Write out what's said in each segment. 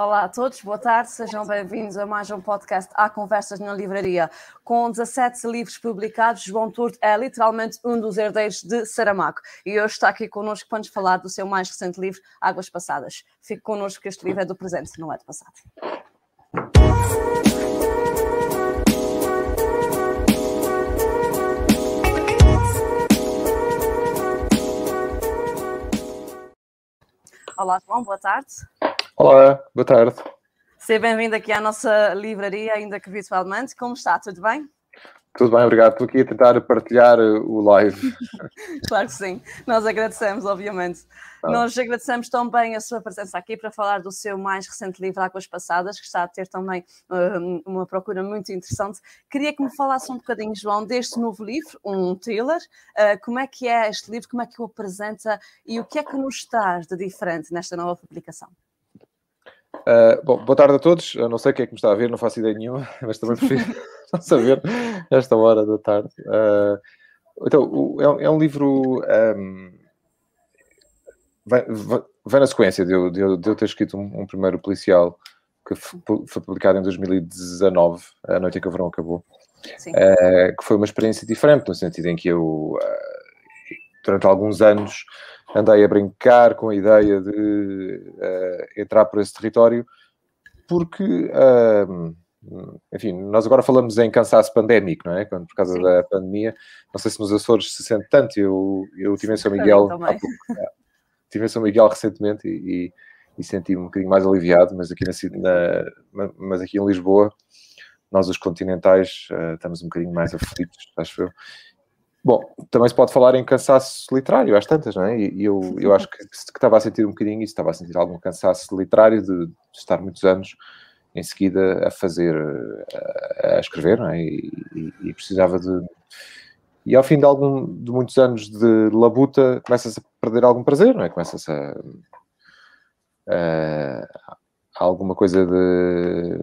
Olá a todos, boa tarde, sejam bem-vindos a mais um podcast Há Conversas na Livraria. Com 17 livros publicados, João Turto é literalmente um dos herdeiros de Saramago e hoje está aqui connosco para nos falar do seu mais recente livro, Águas Passadas. Fique connosco que este livro é do presente, não é do passado. Olá, João, boa tarde. Olá, boa tarde. Seja bem-vindo aqui à nossa livraria, ainda que virtualmente. Como está? Tudo bem? Tudo bem, obrigado. Estou aqui a tentar partilhar o live. claro que sim. Nós agradecemos, obviamente. Ah. Nós agradecemos também a sua presença aqui para falar do seu mais recente livro, Águas Passadas, que está a ter também um, uma procura muito interessante. Queria que me falasse um bocadinho, João, deste novo livro, um thriller. Uh, como é que é este livro? Como é que o apresenta? E o que é que nos traz de diferente nesta nova publicação? Uh, bom, boa tarde a todos. Eu não sei quem é que me está a ver, não faço ideia nenhuma, mas também prefiro não saber esta hora da tarde. Uh, então, é, é, um livro. Um, vem, vem, na sequência de eu, de eu, de eu ter escrito um, um, primeiro policial que foi publicado em 2019, a noite em que o verão acabou, uh, que foi uma experiência diferente, no sentido em que eu, durante alguns anos, andei a brincar com a ideia de uh, entrar por esse território, porque, uh, enfim, nós agora falamos em cansaço pandémico, não é? Quando, por causa Sim. da pandemia, não sei se nos Açores se sente tanto, eu, eu tive em São Miguel há pouco, tive em São Miguel recentemente e, e, e senti-me um bocadinho mais aliviado, mas aqui, na, na, mas aqui em Lisboa, nós os continentais uh, estamos um bocadinho mais aflitos, acho eu. Bom, também se pode falar em cansaço literário, às tantas, não é? E eu, eu acho que, que estava a sentir um bocadinho isso, estava a sentir algum cansaço literário de, de estar muitos anos em seguida a fazer, a, a escrever, não é? E, e, e, precisava de. E ao fim de, algum, de muitos anos de labuta, começa-se a perder algum prazer, não é? Começa-se a, a, a, alguma coisa de,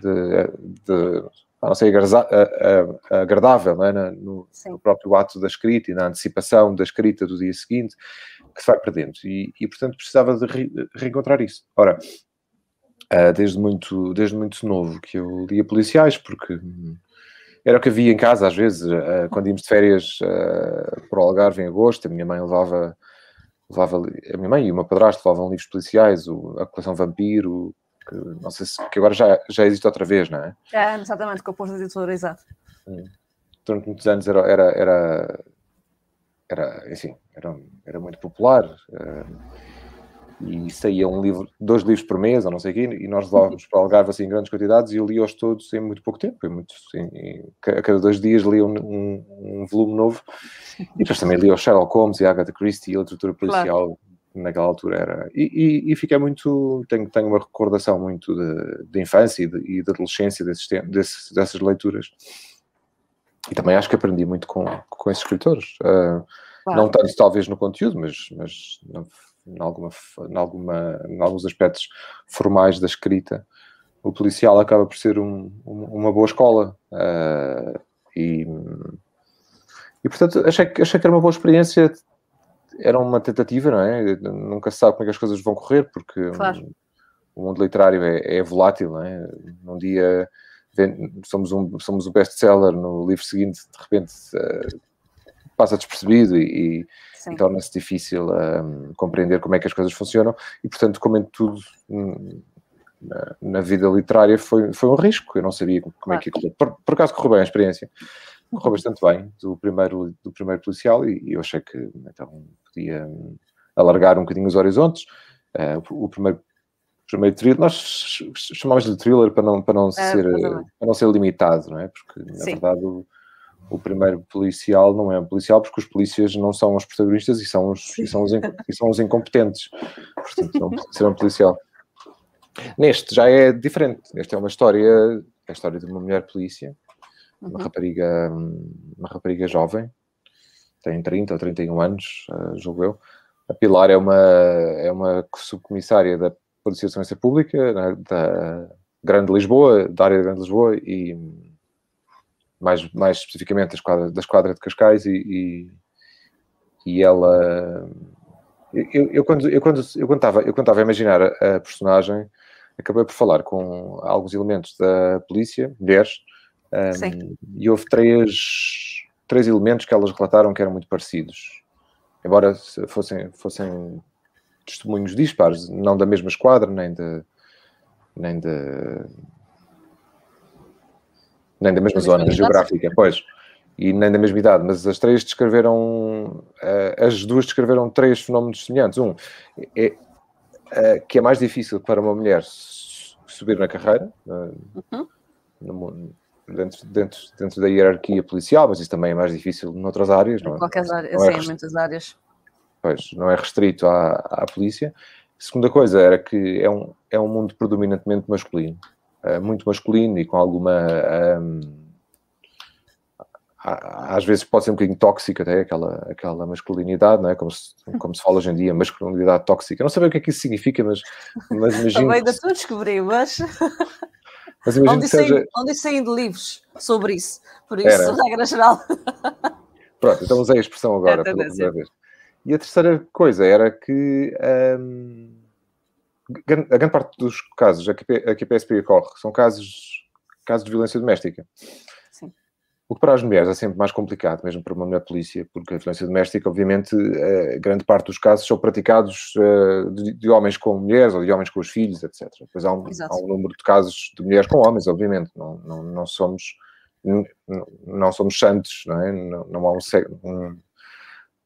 de, de não ser agradável não é? no, no, próprio ato da escrita e na antecipação da escrita do dia seguinte, que se vai perdendo. E, e portanto, precisava de re, reencontrar isso. Ora, uh, desde, muito, desde muito novo que eu lia policiais, porque era o que havia em casa, às vezes, uh, quando íamos de férias uh, para o Algarve em agosto, a minha mãe levava, levava a minha mãe e o meu padrasto levavam livros policiais, o, a coleção Vampiro, que não sei se que agora já, já existe outra vez, não é? É, exatamente, com o posto de editora, exato. Hum. Durante muitos anos era, era, era, era, enfim, era, era muito popular uh, e saía um livro, dois livros por mês, ou não sei o quê, e nós levávamos para Algarve assim, em grandes quantidades e eu lia-os todos em muito pouco tempo, em muito, em, a cada dois dias lia um, um, um, volume novo e depois também lia o Sherlock Holmes e Agatha Christie e a literatura policial claro naquela altura era. E, e, e fiquei muito. Tenho, tenho uma recordação muito de, infância e de, e de adolescência desses, desses, dessas leituras. E também acho que aprendi muito com, com esses escritores. Uh, claro. Não tanto, talvez, no conteúdo, mas, mas em, alguma, em, alguma, em alguns aspectos formais da escrita. O policial acaba por ser um, um, uma boa escola. Uh, e, e, portanto, achei, achei que era uma boa experiência era uma tentativa, não é? Nunca se sabe como é que as coisas vão correr, porque claro. o mundo literário é, é, volátil, não é? Num dia somos um, somos um best-seller, no livro seguinte, de repente, uh, passa despercebido e, e torna-se difícil um, compreender como é que as coisas funcionam. E, portanto, como em tudo hum, na, na, vida literária, foi, foi um risco. Eu não sabia como claro. é que ia Por, por acaso correu bem a experiência correu bastante bem do primeiro, do primeiro policial e, e eu achei que então podia alargar um bocadinho os horizontes. Uh, o primeiro, primeiro thriller, nós chamamos de thriller para não, para não, é, ser, para não ser limitado, não é? Porque na Sim. verdade o, o primeiro policial não é um policial porque os polícias não são os protagonistas e são os, e são os, e são os incompetentes. Portanto, não ser um policial. Neste já é diferente. Esta é uma história, é a história de uma mulher polícia uma uhum. rapariga, uma rapariga jovem, tem 30 ou 31 anos, uh, julgo eu. A Pilar é uma, é uma subcomissária da Polícia de Segurança Pública né, da Grande Lisboa, da área da Grande Lisboa e mais, mais especificamente da esquadra, da esquadra de Cascais e, e, e ela... Eu, eu, quando, eu, quando, eu, quando estava, eu quando estava a imaginar a, a personagem, acabei por falar com alguns elementos da polícia, mulheres, um, e houve três, três elementos que elas relataram que eram muito parecidos. Embora fossem, fossem testemunhos dispares, não da mesma esquadra, nem de. Nem de nem da mesma zona geográfica, pois, e nem da mesma idade, mas as três descreveram, eh, as duas descreveram três fenómenos semelhantes. Um, é, é, que é mais difícil para uma mulher subir na carreira, uhum. no, dentro, dentro, dentro da hierarquia policial, mas isso também é mais difícil noutras áreas, não é? Qualquer área, não é sim, muitas áreas. Pois, não é restrito à, à polícia. A segunda coisa era que é um, é um mundo predominantemente masculino, é muito masculino e com alguma. Um, às vezes pode ser um bocadinho tóxico até aquela, aquela masculinidade, não é? Como se, como se fala hoje em dia, masculinidade tóxica. Eu não sei o que é que isso significa, mas, mas imagino. Também ainda tu descobri, mas. Mas imagino onde, seja... onde saem de livros sobre isso, por isso, Era. regra geral. Pronto, então usei a expressão agora, é pela primeira vez. E a terceira coisa era que hum, a grande parte dos casos a que a PSP ocorre são casos, casos de violência doméstica. O que para as mulheres é sempre mais complicado, mesmo para uma mulher polícia, porque a violência doméstica, obviamente, eh, grande parte dos casos são praticados eh, de, de, homens com mulheres ou de homens com os filhos, etc. Depois há um, há um número de casos de mulheres com homens, obviamente. Não, não, não somos não, somos santos, não é? Não, não há um, um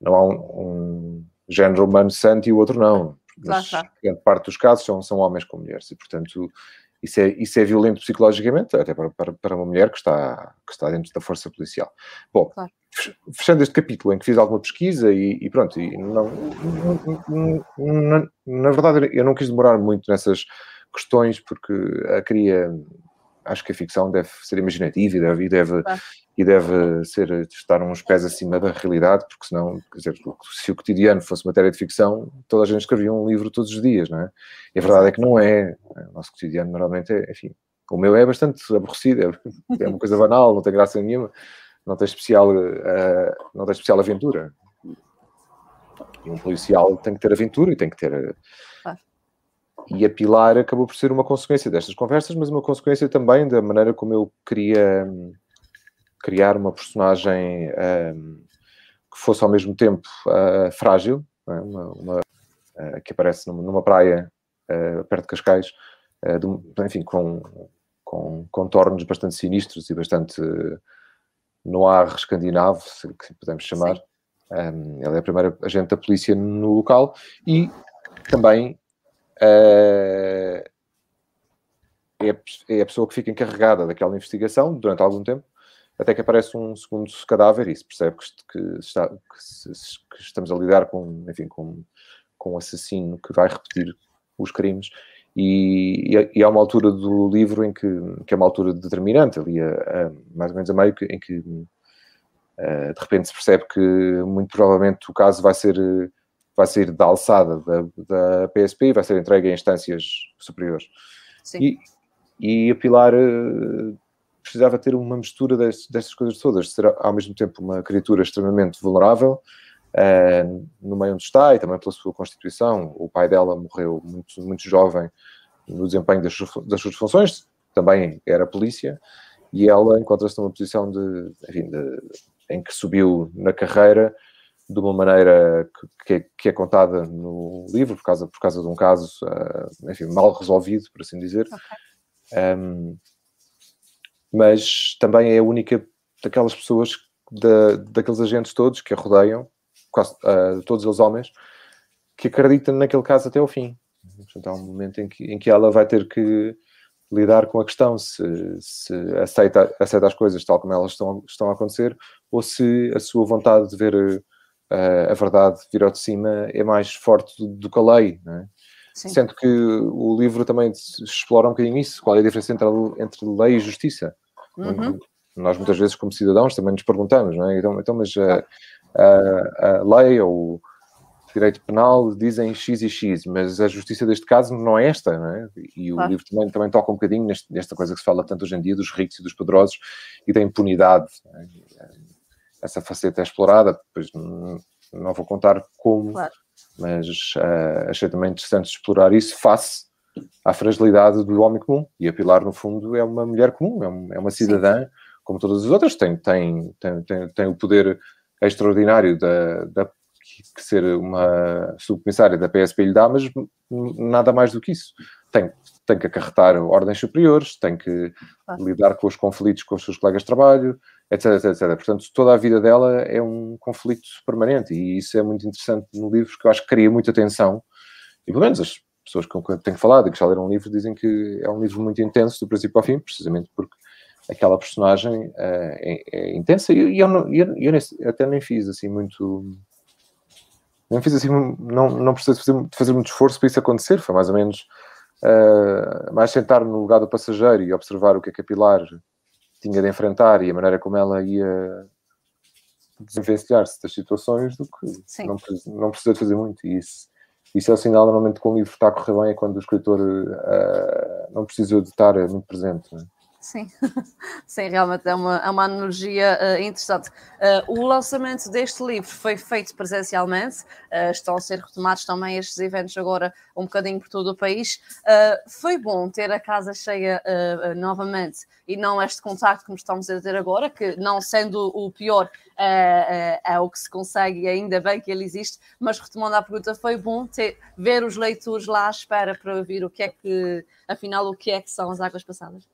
não há um, um, género humano santo e o outro não. Mas claro, grande parte dos casos são, são homens com mulheres e, portanto, isso é, isso é violento psicologicamente, até para, para, para uma mulher que está, que está dentro da força policial. Bom, claro. fechando este capítulo em que fiz alguma pesquisa e, e pronto, e não, não, não, na verdade eu não quis demorar muito nessas questões porque a queria acho que a ficção deve ser imaginativa e deve, e deve, claro. e deve ser, estar uns pés acima da realidade, porque senão, quer dizer, se o cotidiano fosse matéria de ficção, toda a gente escrevia um livro todos os dias, não é? E a verdade é que não é. O nosso cotidiano normalmente é, enfim, o meu é bastante aborrecido, é, é uma coisa banal, não tem graça nenhuma, não tem especial, uh, não tem especial aventura. E um policial tem que ter aventura e tem que ter. E a Pilar acabou por ser uma consequência destas conversas, mas uma consequência também da maneira como eu queria hum, criar uma personagem um, que fosse ao mesmo tempo uh, frágil, é? uma, uma uh, que aparece numa, numa praia uh, perto de Cascais, de, enfim, com, com contornos bastante sinistros e bastante no ar escandinavo, se, que podemos chamar. Um, ela é a primeira agente da polícia no local e também é, é a pessoa que fica encarregada daquela investigação durante algum tempo, até que aparece um segundo cadáver e se percebe que, que, está, que, que, estamos a lidar com, enfim, com, com um assassino que vai repetir os crimes. E, e, e há uma altura do livro em que, que é uma altura determinante, ali a, a, mais ou menos a meio, em que uh, de repente se percebe que muito provavelmente o caso vai ser vai sair da alçada da, da PSP e vai ser entregue a instâncias superiores. Sim. E, e a Pilar uh, precisava ter uma mistura destas, destas coisas todas, ser ao mesmo tempo uma criatura extremamente vulnerável uh, no meio onde está e também pela sua constituição. O pai dela morreu muito, muito jovem no desempenho das, das suas funções, também era polícia, e ela encontra-se numa posição de, enfim, de, em que subiu na carreira de uma maneira que, que, é, que, é, contada no livro, por causa, por causa de um caso, uh, enfim, mal resolvido, por assim dizer. Okay. Um, mas também é a única daquelas pessoas, da, daqueles agentes todos que a rodeiam, quase, uh, todos os homens, que acreditam naquele caso até ao fim. Portanto, há um momento em que, em que ela vai ter que lidar com a questão se, se aceita, aceita as coisas tal como elas estão, estão a acontecer ou se a sua vontade de ver uh, a verdade vir ao de cima é mais forte do, do que a lei, é? Sendo que o livro também explora um bocadinho isso, qual é a diferença entre, a, entre lei e justiça. Uhum. Nós muitas vezes, como cidadãos, também nos perguntamos, é? Então, então mas a, a, a lei ou o direito penal dizem X e X, mas a justiça deste caso não é esta, não é? E o claro. livro também, também toca um bocadinho neste, nesta coisa que se fala tanto hoje em dia dos ricos e dos poderosos e da impunidade. É? Essa faceta é explorada, não, não vou contar como, claro. mas uh, achei também interessante explorar isso face à fragilidade do homem comum. E a Pilar, no fundo, é uma mulher comum, é, um, é uma cidadã, Sim. como todas as outras, tem, tem, tem, tem, tem o poder extraordinário da, da que ser uma subcomissária da PSP lhe dá, mas nada mais do que isso. Tem, tem que acarretar ordens superiores, tem que claro. lidar com os conflitos com os seus colegas de trabalho, etc, etc, etc. Portanto, toda a vida dela é um conflito permanente e isso é muito interessante no livro, que eu acho que cria muita tensão. E pelo menos as pessoas com quem tenho falado e que já leram o livro dizem que é um livro muito intenso do princípio ao fim, precisamente porque aquela personagem uh, é, é, intensa e eu, eu, eu, eu, até nem fiz assim muito não fiz assim, não, não precisei fazer, fazer muito esforço para isso acontecer, foi mais ou menos uh, mais sentar no lugar do passageiro e observar o que é que a Pilar tinha de enfrentar e a maneira como ela ia desenvencilhar-se das situações do que Sim. não, não precisa de fazer muito. E isso, isso é o sinal normalmente que um livro está a correr bem, é quando o escritor uh, não precisa de estar muito presente. É? Sim, sim, realmente é uma, é uma analogia uh, interessante. Uh, o lançamento deste livro foi feito presencialmente, uh, estão a ser retomados também estes eventos agora um bocadinho por todo o país. foi bom ter a casa cheia novamente e não este contacto que estamos a ter agora, que não sendo o pior, é o que se consegue e ainda bem que ele existe, mas retomando a pergunta, foi bom ter, ver os leitores lá à espera para ouvir o que é que, afinal, o que é que são as águas passadas.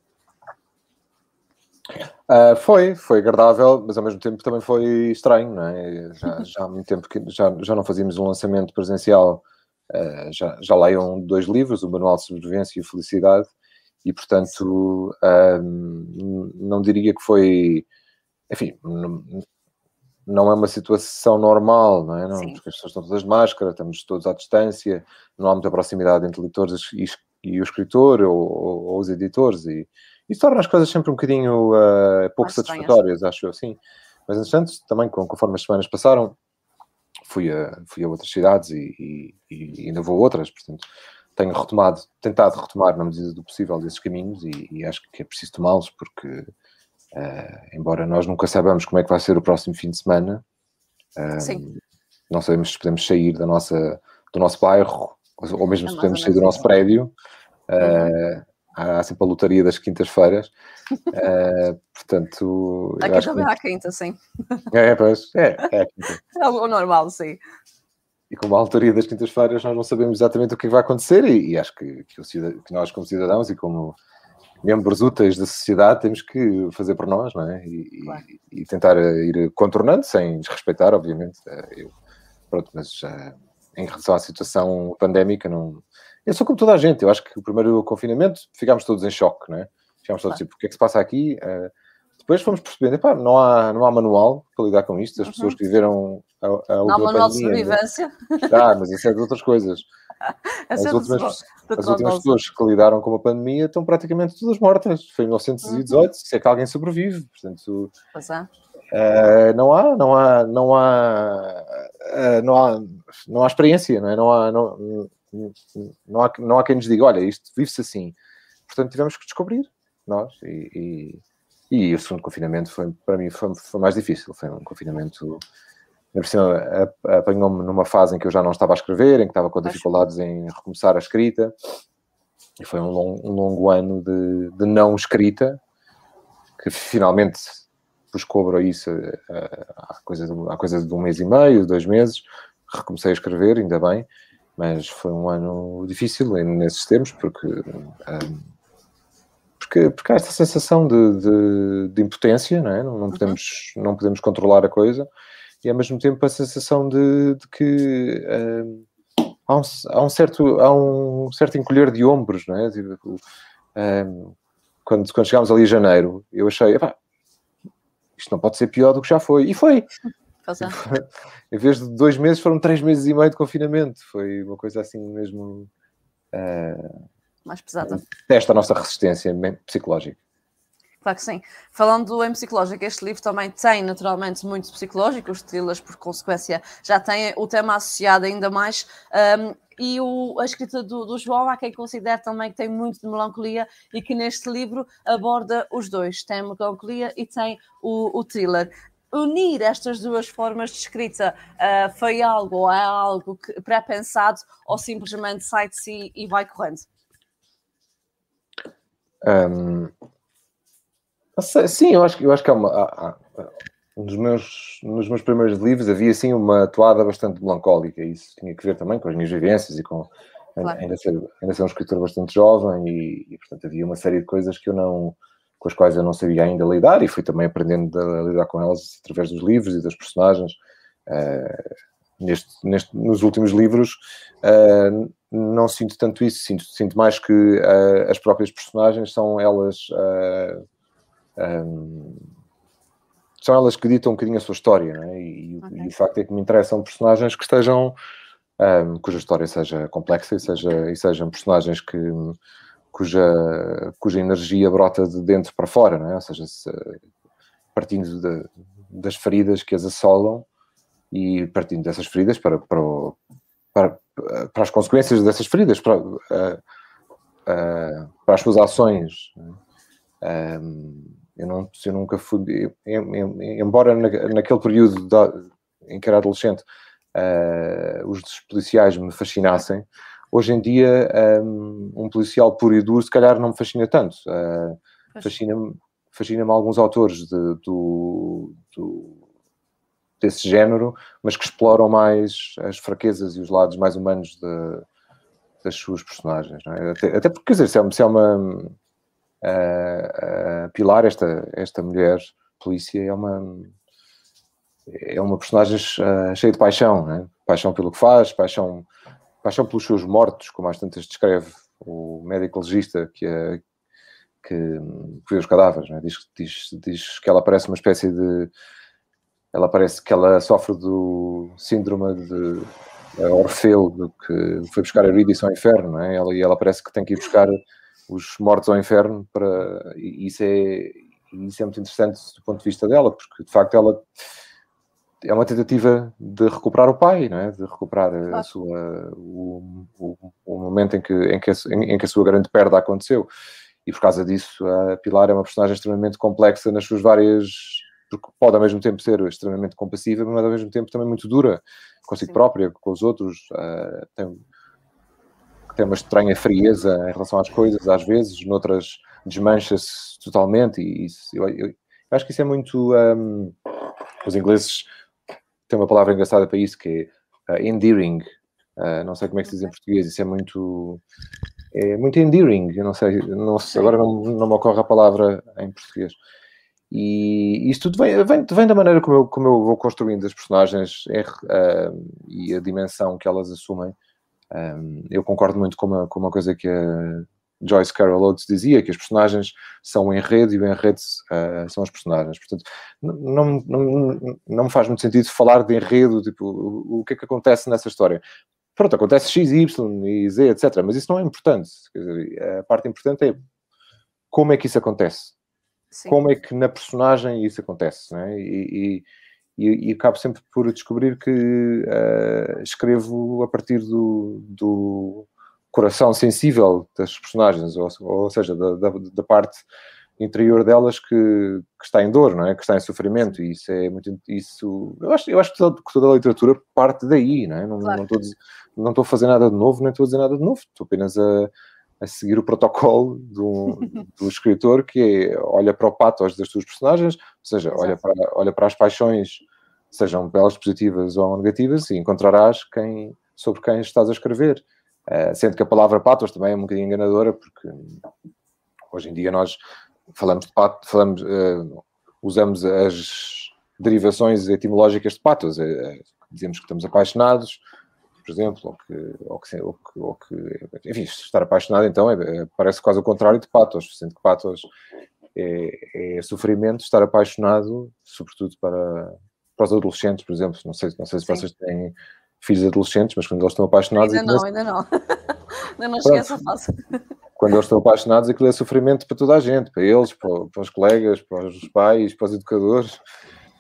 Uh, foi, foi agradável, mas ao mesmo tempo também foi estranho, não é? Já, já há muito tempo que já, já não fazíamos um lançamento presencial, uh, já, já leiam dois livros, o Manual de Sobrevivência e Felicidade, e portanto uh, não diria que foi, enfim, não, não, é uma situação normal, não é? Não, porque as pessoas estão todas de máscara, estamos todos à distância, não há muita proximidade entre leitores e, e o escritor ou, ou, ou os editores, e isso torna as coisas sempre um bocadinho uh, pouco satisfatórias, acho eu, sim. Mas, entretanto, também, conforme as semanas passaram, fui a, fui a outras cidades e, e, e ainda vou a outras, portanto, tenho retomado, tentado retomar na medida do possível desses caminhos e, e acho que é preciso tomá-los porque, uh, embora nós nunca saibamos como é que vai ser o próximo fim de semana, uh, não sabemos se podemos sair da nossa, do nosso bairro ou mesmo se podemos sair do nosso prédio. Uh, há sempre a lotaria das quintas-feiras. uh, portanto. Aqui também que... há quinta, sim. É, pois, é, é quinta. É o normal, sim. E como a lotaria das quintas-feiras, nós não sabemos exatamente o que vai acontecer, e, e acho que, que, que, nós, como cidadãos e como membros úteis da sociedade, temos que fazer por nós, não é? E, claro. e, e tentar ir contornando, sem desrespeitar, obviamente. Eh, eu, pronto, mas uh, em relação à situação pandémica, não eu sou como toda a gente, eu acho que o primeiro confinamento ficámos todos em choque, não é? Ficámos todos tipo, o que é que se passa aqui? Uh, depois fomos percebendo, epá, não há, não há manual para lidar com isto, as uhum. pessoas que viveram a, a Não há manual de sobrevivência. Ah, mas isso é de outras coisas. as é últimas, as últimas pessoas que lidaram com a pandemia estão praticamente todas mortas. Foi em 1918, uhum. se é que alguém sobrevive. Portanto, pois é. Uh, não há, não há, não há, uh, não há, não há experiência, não é? Não há, não, não há, não há quem nos diga, olha, isto vive-se assim. Portanto, tivemos que descobrir, nós, e, e, e o segundo confinamento foi, para mim, foi, foi mais difícil. Foi um confinamento, apanhou-me numa fase em que eu já não estava a escrever, em que estava com dificuldades em recomeçar a escrita, e foi um, long, um longo ano de, de não escrita, que finalmente vos cobro isso há coisa, de, há coisa de um mês e meio, dois meses, recomecei a escrever, ainda bem, mas foi um ano difícil nesses termos, porque, um, porque, porque há esta sensação de, de, de impotência, não é? Não, não, uhum. podemos, não podemos controlar a coisa, e ao mesmo tempo a sensação de, de que um, há, um, há, um, certo, há um certo encolher de ombros, não é? Tipo, um, quando, quando chegámos ali em janeiro, eu achei, isto não pode ser pior do que já foi, e foi. em vez de dois meses, foram três meses e meio de confinamento. Foi uma coisa assim mesmo. Uh, Mais pesada. Testa a nossa resistência psicológica. Claro que sim. Falando em psicológico, este livro também tem naturalmente muito psicológico, os thrillers, por consequência, já têm o tema associado ainda mais. Um, e o, a escrita do, do, João, há quem considere também que tem muito de melancolia e que neste livro aborda os dois: tem a melancolia e tem o, o thriller unir estas duas formas de escrita uh, foi algo ou é algo pré-pensado ou simplesmente sai de si e vai correndo? Um, sim, eu acho, eu acho que há uma. Há, há, um dos meus, nos meus primeiros livros havia assim uma toada bastante melancólica. Isso tinha que ver também com as minhas vivências e com claro. ainda, ser, ainda ser um escritor bastante jovem e, e, portanto havia uma série de coisas que eu não com as quais eu não sabia ainda lidar e fui também aprendendo a lidar com elas através dos livros e das personagens. Uh, neste, neste, nos últimos livros uh, não sinto tanto isso, sinto, sinto mais que uh, as próprias personagens são elas um, são elas que ditam um bocadinho a sua história, é? e, okay. e, o facto é que me interessam personagens que estejam, um, cuja história seja complexa e, seja, e sejam personagens que, cuja, cuja energia brota de dentro para fora, não é? ou seja, se, partindo de, das feridas que as assolam e partindo dessas feridas para, para, para, para as consequências dessas feridas, para, uh, uh, para as suas ações. É? Um, eu, não, eu nunca fui, embora naquele período da, em que era adolescente uh, os policiais me fascinassem, hoje em dia um, um, policial puro e duro se calhar não me fascina tanto. Uh, fascina-me fascina alguns autores de, do, do, desse género, mas que exploram mais as fraquezas e os lados mais humanos de, das suas personagens. É? Até, até, porque, quer dizer, se é, se é uma uh, Pilar, esta, esta mulher polícia, é uma, é uma personagem cheia de paixão, né? paixão pelo que faz, paixão, paixão pelos seus mortos, como às tantas descreve o médico legista que, é, que, que vê os cadáveres. Né? Diz, diz, diz que ela parece uma espécie de. Ela parece que ela sofre do síndrome de Orfeu, do que foi buscar a Eurídice ao inferno, né? ela, e ela parece que tem que ir buscar os mortos ao inferno para e isso é isso é muito interessante do ponto de vista dela porque de facto ela é uma tentativa de recuperar o pai, não é? De recuperar claro. a sua, o, o, o, momento em que, em, que a, em que a sua grande perda aconteceu. E por causa disso, a Pilar é uma personagem extremamente complexa nas suas várias. Porque pode ao mesmo tempo ser extremamente compassiva, mas ao mesmo tempo também muito dura consigo Sim. própria, com os outros. Uh, tem, tem uma estranha frieza em relação às coisas, às vezes, noutras desmancha-se totalmente, e eu, eu, eu, acho que isso é muito. Um, os ingleses têm uma palavra engraçada para isso que é uh, endearing. Uh, não sei como é que se diz em português, isso é muito. É muito endearing, eu não sei, não sei agora não, não me ocorre a palavra em português. E isso tudo vem, vem, vem da maneira como eu, como eu vou construindo as personagens uh, e a dimensão que elas assumem um, eu concordo muito com uma, com uma coisa que a Joyce Carol Oates dizia, que os personagens são o enredo e o enredo uh, são os personagens. Portanto, não, não, não me faz muito sentido falar de enredo, tipo, o, o que é que acontece nessa história. Pronto, acontece X, Y e Z, etc. Mas isso não é importante. Dizer, a parte importante é como é que isso acontece. Sim. Como é que na personagem isso acontece. Né? E, e e, e acabo sempre por descobrir que uh, escrevo a partir do, do, coração sensível das personagens, ou, ou seja, da, da, da, parte interior delas que, que, está em dor, não é? Que está em sofrimento, e isso é muito. Isso, eu, acho, eu acho que toda, toda a literatura parte daí, não é? Não, claro. não, estou, não estou a fazer nada de novo, nem estou a dizer nada de novo, estou apenas a, a seguir o protocolo do, do escritor, que é olha para o patos das suas personagens, ou seja, olha para, olha para as paixões, sejam belas positivas ou negativas, e encontrarás quem, sobre quem estás a escrever. Uh, sendo que a palavra patos também é um bocadinho enganadora, porque hoje em dia nós falamos de pato, falamos, uh, usamos as derivações etimológicas de patos, uh, dizemos que estamos apaixonados, por exemplo, ou que, ou que, ou que, ou que enfim, estar apaixonado então é, é, parece quase o contrário de patos, sendo que patos é, é, sofrimento, estar apaixonado, sobretudo para, para os adolescentes, por exemplo, não sei, não sei se Sim. vocês têm filhos adolescentes, mas quando eles estão apaixonados... Ainda não, ainda não. ainda não cheguei a essa fase. Quando eles estão apaixonados, aquilo é sofrimento para toda a gente, para eles, para, para os colegas, para os pais, para os educadores.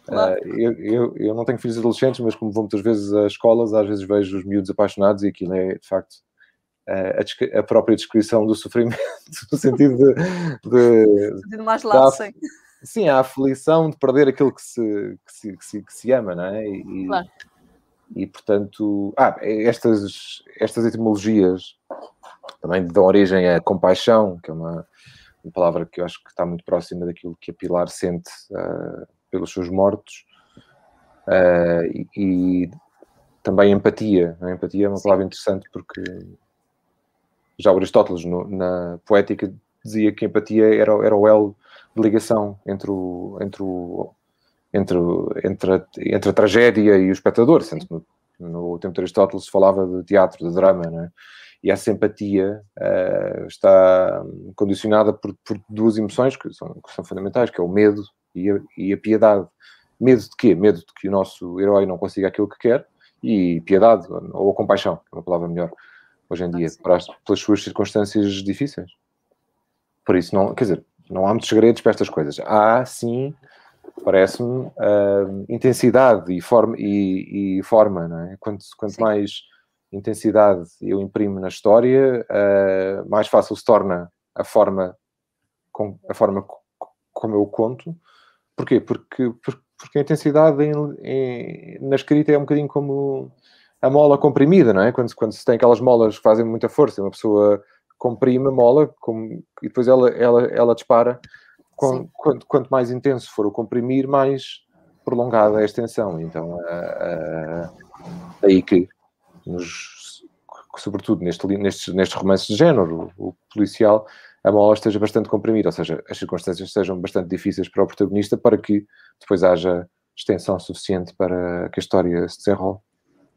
Claro. Uh, eu, eu, eu, não tenho filhos adolescentes, mas como vou muitas vezes a escolas, às vezes vejo os miúdos apaixonados e aquilo é, de facto, a, a, própria descrição do sofrimento, no sentido de... de, de mais lado, sim. Sim, a aflição de perder aquilo que se, que se, que se, que se ama, não é? E, claro. E portanto, ah, estas, estas etimologias também dão origem à compaixão, que é uma, uma palavra que eu acho que está muito próxima daquilo que a Pilar sente uh, pelos seus mortos, uh, e, e, também empatia. A empatia é uma palavra interessante porque já Aristóteles, no, na poética, dizia que a empatia era, era o elo de ligação entre o, entre o, entre, entre, a, entre a tragédia e o espectador, sendo que no, no tempo de Aristóteles se falava de teatro, de drama, né? e essa empatia uh, está condicionada por, por, duas emoções que são, que são fundamentais, que é o medo e a, e a, piedade. Medo de quê? Medo de que o nosso herói não consiga aquilo que quer e piedade, ou a compaixão, que é uma palavra melhor hoje em dia, para as, pelas suas circunstâncias difíceis. Por isso, não, quer dizer, não há muitos segredos para estas coisas. Há, sim, parece-me, uh, intensidade e forma, e, e forma não é? Quanto, quanto mais intensidade eu imprimo na história, uh, mais fácil se torna a forma, com, a forma como eu conto. Porquê? Porque, porque a intensidade em, em, na escrita é um bocadinho como a mola comprimida, não é? Quando, quando se tem aquelas molas que fazem muita força, uma pessoa comprime a mola com, e depois ela, ela, ela dispara. Com, quanto, quanto, mais intenso for o comprimir, mais prolongada é a extensão. Então, uh, uh, aí que nos, sobretudo neste, nestes, nestes romances de género, o, o policial, a mola esteja bastante comprimida, ou seja, as circunstâncias sejam bastante difíceis para o protagonista para que depois haja extensão suficiente para que a história se desenrole.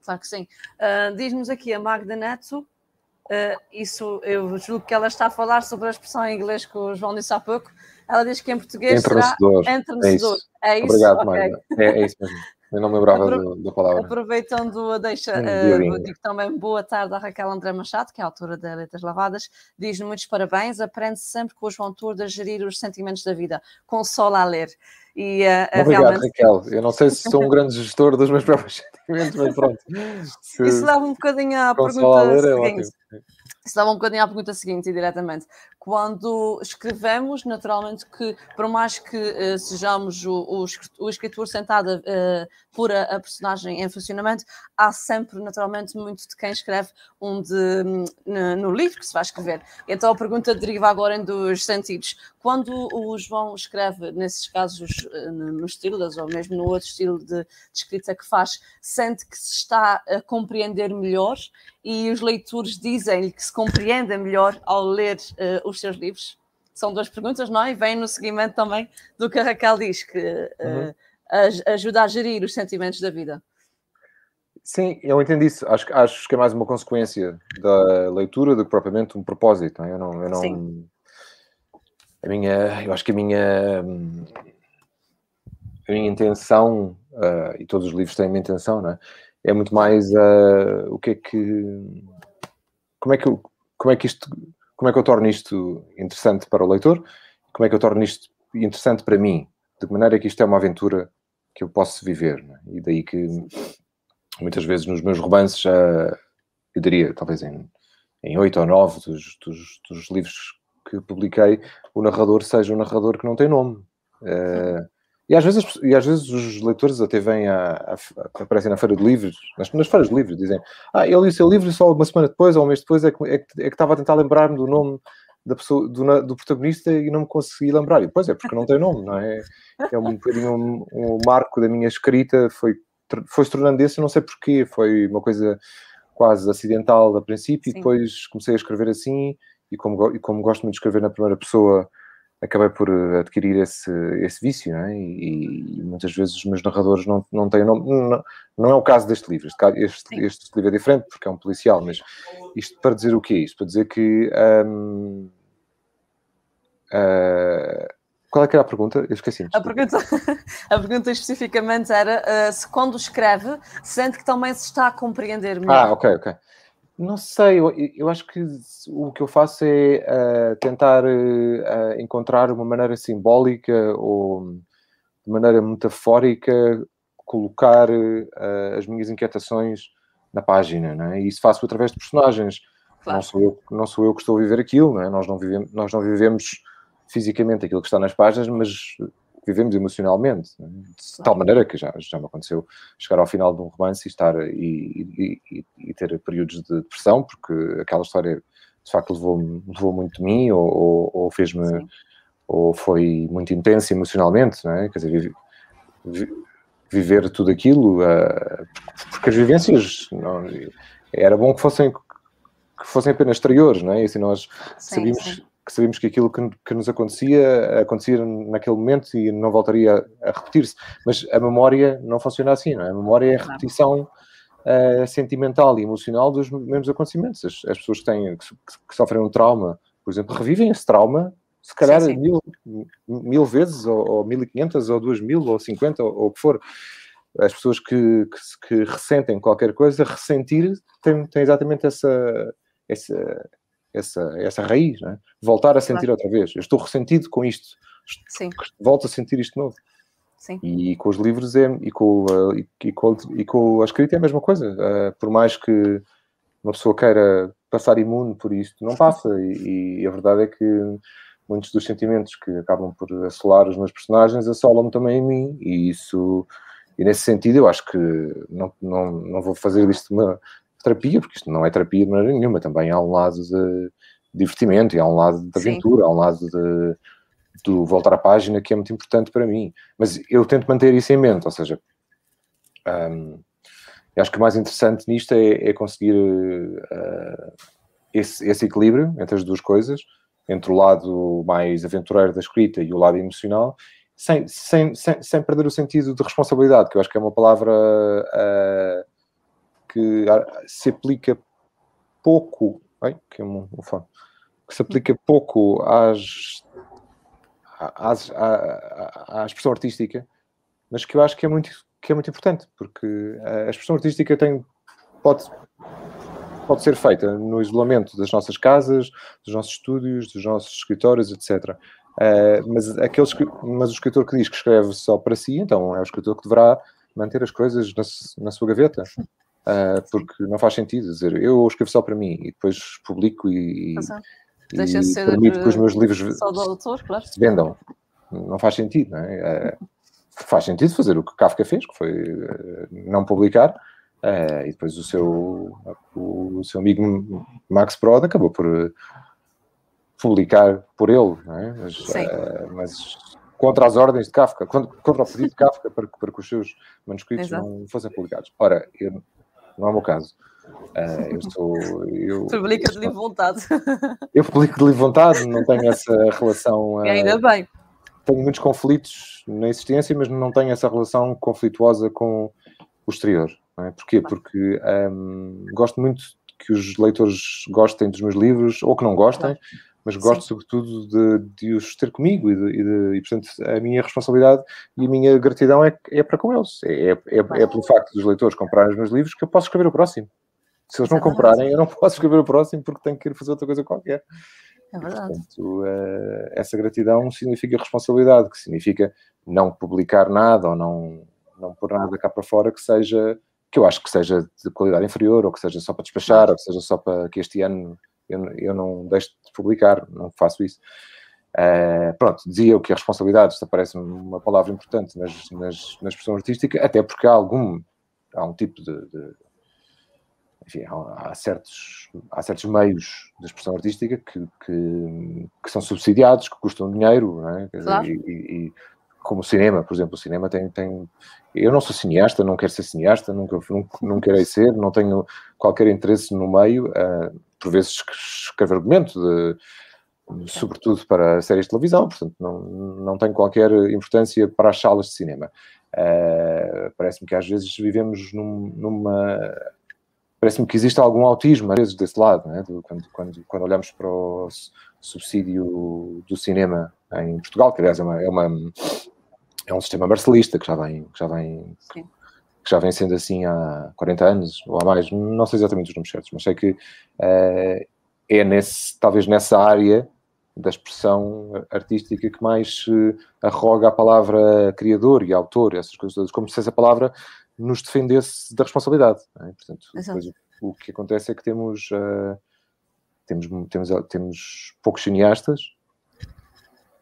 Claro que sim. Uh, Diz-nos aqui a Magda Neto, uh, isso eu julgo que ela está a falar sobre a expressão em inglês que o João disse há pouco. Ela diz que em português entrenecedor. será entrenecedor. É isso. É isso? Obrigado, okay. Magda. É, é isso mesmo. Eu não me lembrava Apro da palavra. Aproveitando a deixa, uh, digo também boa tarde à Raquel André Machado, que é a autora de Letras Lavadas. Diz muitos parabéns, aprende-se sempre com o João Tour a gerir os sentimentos da vida. Consola a ler. E, uh, Obrigado, realmente... Raquel. Eu não sei se sou um grande gestor dos meus próprios sentimentos, mas pronto. Se Isso dava um bocadinho à pergunta a ler, é seguinte. É isso dava um bocadinho à pergunta seguinte, diretamente. Quando escrevemos, naturalmente que, por mais que uh, sejamos o, o, escritor sentado uh, por a, a, personagem em funcionamento, há sempre, naturalmente, muito de quem escreve um de, no, no, livro que se vai escrever. Então a pergunta deriva agora em dos sentidos. Quando o João escreve, nesses casos, uh, no, estilo, ou mesmo no outro estilo de, de escrita que faz, sente que se está a compreender melhor e os leitores dizem-lhe que se compreendem melhor ao ler uh, os seus livros? São duas perguntas, não é? E vem no seguimento também do que a Raquel diz, que uh, uhum. ajuda a gerir os sentimentos da vida. Sim, eu entendo isso. Acho, acho que é mais uma consequência da leitura do que propriamente um propósito. É? Eu não, eu não Sim. a minha, eu acho que a minha a minha intenção uh, e todos os livros têm uma intenção, não é? é muito mais uh, o que é que como é que eu, como é que isto como é que eu torno isto interessante para o leitor? Como é que eu torno isto interessante para mim? De que maneira que isto é uma aventura que eu posso viver né? e daí que muitas vezes nos meus romances eu diria talvez em em oito ou nove dos, dos, dos, livros que publiquei o narrador seja um narrador que não tem nome. Uh, e às vezes, e às vezes os leitores até vêm a, a, aparecem na feira de livros, nas, nas feiras de livros, dizem ah, ele li o seu livro e só uma semana depois ou um mês depois é que, é que, é que estava a tentar lembrar-me do nome da pessoa, do, do, protagonista e não me consegui lembrar. E depois é porque não tem nome, não é? É um bocadinho um, um marco da minha escrita, foi, foi se tornando esse, não sei porquê, foi uma coisa quase acidental a princípio Sim. e depois comecei a escrever assim e como, e como gosto muito de escrever na primeira pessoa acabei por eh, adquirir esse, esse vício, é? e, e, muitas vezes os meus narradores não, não têm nome. Não, não é o caso deste livro, este, este, livro é diferente porque é um policial, mas isto para dizer o quê? Isto para dizer que. Um, uh, qual é que era a pergunta? Eu esqueci. A pergunta, a pergunta especificamente era uh, se quando escreve sente que também se está a compreender melhor. Ah, ok, ok. Não sei, eu, eu acho que o que eu faço é uh, tentar uh, encontrar uma maneira simbólica ou de maneira metafórica colocar uh, as minhas inquietações na página, não é? E isso faço através de personagens. Claro. Não, sou eu, não sou eu que estou a viver aquilo, não é? Nós não vivemos, nós não vivemos fisicamente aquilo que está nas páginas, mas vivemos emocionalmente, né? de tal maneira que já, já me aconteceu chegar ao final de um romance e estar e, e, e, ter períodos de depressão, porque aquela história de facto levou, levou muito de mim ou, ou, fez-me ou foi muito intenso emocionalmente, não é? Quer dizer, viver tudo aquilo, uh, porque as vivências não, era bom que fossem que fossem apenas exteriores, não é? E assim nós sim, sabíamos sim. Que sabíamos que aquilo que, que, nos acontecia acontecia naquele momento e não voltaria a, repetir-se. Mas a memória não funciona assim, não é? A memória é a repetição uh, sentimental e emocional dos mesmos acontecimentos. As, as pessoas que têm que, que, sofrem um trauma, por exemplo, revivem esse trauma se calhar sim, sim. Mil, mil vezes, ou, ou 1500, ou 2000, ou 50, ou, ou o que for. As pessoas que, que, que ressentem qualquer coisa, ressentir tem, tem exatamente essa, essa, essa, essa raiz, é? voltar a sentir claro. outra vez. Eu estou ressentido com isto, Sim. volto a sentir isto novo. Sim. E com os livros é, e, com, uh, e, e, com, e com a escrita é a mesma coisa. Uh, por mais que uma pessoa queira passar imune por isto, não passa. E, e a verdade é que muitos dos sentimentos que acabam por assolar os meus personagens assolam-me também em mim, e isso, e nesse sentido, eu acho que não, não, não vou fazer isto uma terapia, porque isto não é terapia de maneira nenhuma, também há um lado de divertimento, e há um lado de aventura, Sim. há um lado de, de voltar à página que é muito importante para mim, mas eu tento manter isso em mente, ou seja, um, acho que o mais interessante nisto é, é conseguir uh, esse, esse equilíbrio entre as duas coisas, entre o lado mais aventureiro da escrita e o lado emocional, sem, sem, sem, sem perder o sentido de responsabilidade, que eu acho que é uma palavra uh, que se aplica pouco, ai, que, é um, um que se aplica pouco às, às, à, à expressão artística, mas que eu acho que é muito, que é muito importante, porque a expressão artística tem, pode, pode ser feita no isolamento das nossas casas, dos nossos estúdios, dos nossos escritórios, etc. Uh, mas, aqueles, mas o escritor que diz que escreve só para si, então é o escritor que deverá manter as coisas na, na sua gaveta. Uh, porque não faz sentido dizer eu escrevo só para mim e depois publico e, e, Deixa e permito que os meus livros só do autor, claro. se vendam. Não faz sentido, não é? Uh, faz sentido fazer o que Kafka fez, que foi não publicar, Uh, e depois o seu, o, o, seu amigo Max Brod acabou por eh, publicar por ele, é? mas, uh, mas, contra as ordens de Kafka, contra, contra o pedido de Kafka para, para que os seus manuscritos Exato. não fossem publicados. Ora, eu, não é o meu caso. Uh, eu sou. Eu, Publica de livre vontade. Eu publico de livre vontade, não tenho essa relação. Uh, e ainda bem. Tenho muitos conflitos na existência, mas não tenho essa relação conflituosa com o exterior. Não é? Porquê? Porque um, gosto muito que os leitores gostem dos meus livros, ou que não gostem, mas gosto Sim. sobretudo de, de, os ter comigo e, de, e, de, e, portanto, a minha responsabilidade e a minha gratidão é, é para com eles. É, é, é, é pelo facto dos leitores comprarem os meus livros que eu posso escrever o próximo. Se eles não comprarem, eu não posso escrever o próximo porque tenho que ir fazer outra coisa qualquer. É verdade. Portanto, uh, essa gratidão significa responsabilidade, que significa não publicar nada ou não, não pôr nada cá para fora que seja que eu acho que seja de qualidade inferior, ou que seja só para despachar, ou que seja só para que este ano eu, eu não deixe de publicar, não faço isso. Uh, pronto, dizia eu que a responsabilidade, esta parece-me uma palavra importante nas, nas, na expressão artística, até porque há algum, há um tipo de, de enfim, há, há, certos, há certos meios de expressão artística que, que, que são subsidiados, que custam dinheiro, é? Claro. e, e, como o cinema, por exemplo, o cinema tem, tem eu não sou cineasta, não quero ser cineasta, nunca, nunca, nunca querei ser, não tenho qualquer interesse no meio, uh, por vezes escrevo argumento, de, sobretudo para séries de televisão, portanto não, não tenho qualquer importância para as salas de cinema. Uh, Parece-me que às vezes vivemos num, numa... Parece-me que existe algum autismo, às vezes, desse lado, né? quando, quando, quando olhamos para o subsídio do cinema em Portugal, que aliás é uma, é uma é um sistema marcelista que já vem, que já vem, que já vem sendo assim há 40 anos ou há mais, não sei exatamente os números certos, mas sei que uh, é nesse, talvez nessa área da expressão artística que mais uh, arroga a palavra criador e autor, essas coisas todas, como se essa palavra nos defendesse da responsabilidade. É? Portanto, depois, o que acontece é que temos, uh, temos, temos, temos poucos cineastas,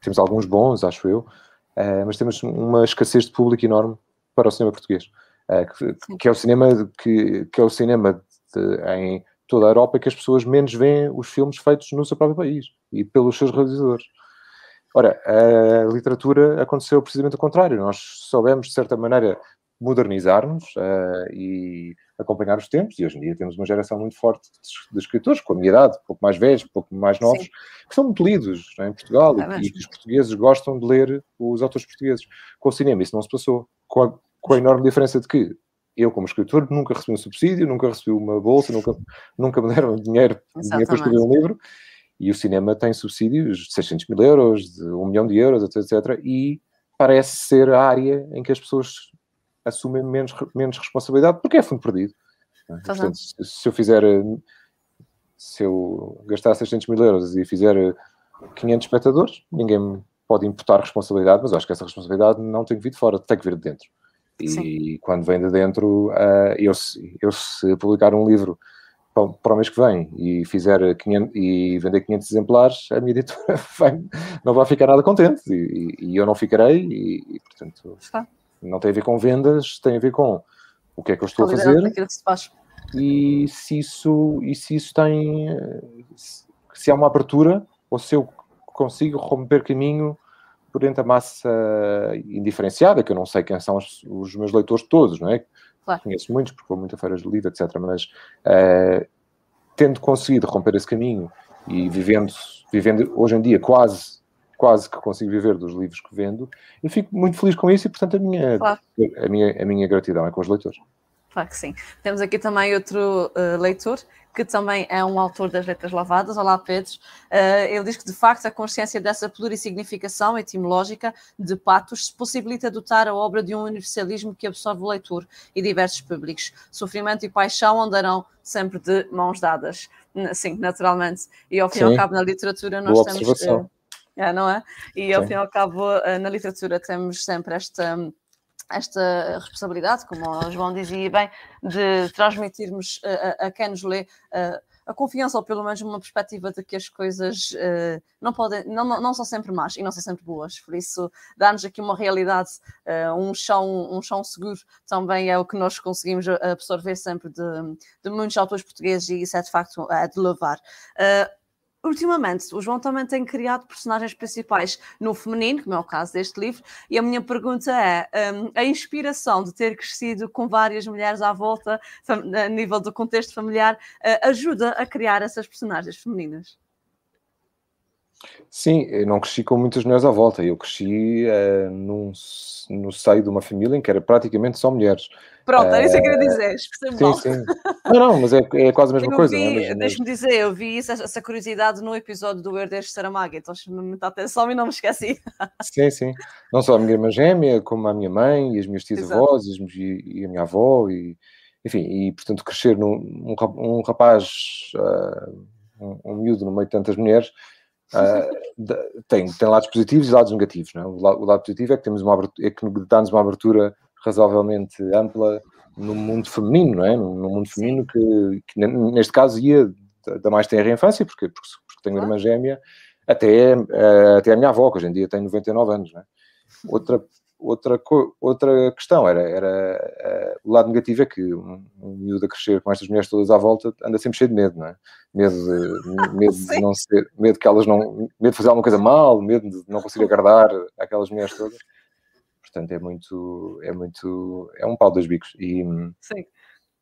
temos alguns bons, acho eu, uh, mas temos uma escassez de público enorme para o cinema português, que, que, é o cinema que, que é o cinema de, em toda a Europa que as pessoas menos veem os filmes feitos no seu próprio país e pelos seus realizadores. Ora, a literatura aconteceu precisamente o contrário. Nós soubemos, de certa maneira, modernizar-nos uh, e acompanhar os tempos, e hoje em dia temos uma geração muito forte de, de escritores, com a minha idade, um pouco mais velhos, um pouco mais novos, Sim. que são muito lidos é, em Portugal é e que os portugueses gostam de ler os autores portugueses. Com o cinema isso não se passou, com a, com a enorme diferença de que eu, como escritor, nunca recebi um subsídio, nunca recebi uma bolsa, nunca, nunca me deram dinheiro, dinheiro para escrever um livro, e o cinema tem subsídios de 600 mil euros, de 1 milhão de euros, etc, etc, e parece ser a área em que as pessoas assumem menos, menos responsabilidade, porque é fundo perdido. É? Portanto, se, se, eu fizer, se eu gastar 600 mil euros e fizer 500 espectadores, ninguém me pode imputar responsabilidade, mas eu acho que essa responsabilidade não tem que vir de fora, tem que vir de dentro. E Sim. quando vem de dentro, uh, eu, eu se publicar um livro para, o mês que vem e fizer 500, e vender 500 exemplares, a minha editora vai, não vai ficar nada contente. E, e eu não ficarei e, e portanto... Está. não tem a ver com vendas, tem a ver com o que é que eu estou a fazer e se isso e se isso tem se há uma abertura ou se eu consigo romper caminho por dentro da massa indiferenciada, que eu não sei quem são os, os meus leitores todos, não é? Claro. Conheço muitos, porque vou muito a feiras de livro, etc. Mas uh, tendo conseguido romper esse caminho e vivendo, vivendo hoje em dia quase quase que consigo viver dos livros que vendo, e fico muito feliz com isso e, portanto, a minha, claro. a minha, a minha gratidão é com os leitores. Claro que sim. Temos aqui também outro uh, leitor, que também é um autor das letras lavadas. Olá, Pedro. Uh, ele diz que, de facto, a consciência dessa plurisignificação etimológica de patos possibilita dotar a obra de um universalismo que absorve o leitor e diversos públicos. Sofrimento e paixão andarão sempre de mãos dadas. Sim, naturalmente. E, ao fim e ao cabo, na literatura, nós Boa temos... Uh, é, não é? E ao Sim. fim e ao cabo, eh, na literatura temos sempre esta esta responsabilidade, como o João dizia bem, de transmitirmos eh, a, a quem nos lê a, a confiança, ou pelo menos uma perspectiva de que as coisas uh, não, podem, não, não são sempre más e não são sempre boas. Por isso, dar-nos aqui uma realidade, uh, um, chão, um chão seguro, também é o que nós conseguimos absorver sempre de, de muitos autores portugueses e isso é de facto é de levar. Uh, Ultimamente, o João também tem criado personagens principais no feminino, como é o caso deste livro, e a minha pergunta é: um, a inspiração de ter crescido com várias mulheres à volta, a nível do contexto familiar, uh, ajuda a criar essas personagens femininas? Sim, eu não cresci com muitas mulheres à volta, eu cresci uh, num, no seio de uma família em que era praticamente só mulheres. Pronto, era isso que eu queria eh, dizer. Sim, sim. Não, não, mas é, é quase a mesma coisa. É? Deixa-me dizer, eu vi isso, essa curiosidade no episódio do Herdeiros de Saramago, então chamei muita atenção e não me esqueci. Sim, sim. Não só a minha irmã gêmea, como a minha mãe e as minhas tias-avós e, e, a minha avó, e, enfim, e portanto crescer num um, um rapaz, uh, um, um miúdo no meio de tantas mulheres, Uh, tem, tem lados positivos e lados negativos. Não é? o, lado, o, lado, positivo é que, temos uma abertura, é que dá-nos uma abertura razoavelmente ampla no mundo feminino, não é? no, mundo feminino que, que, neste caso ia da mais tenra infância, porque, porque, porque tenho uma irmã gêmea, até, uh, até a minha avó, que hoje em dia tem 99 anos. Não é? Outra outra, outra questão era, era uh, o lado negativo é que um, um miúdo a crescer com estas mulheres todas à volta anda sempre cheio de medo, não é? Medo de, medo de não ser, medo que elas não, medo de fazer alguma coisa mal, medo de não conseguir agradar aquelas mulheres todas. Portanto, é muito, é muito, é um pau dos bicos. E, Sim.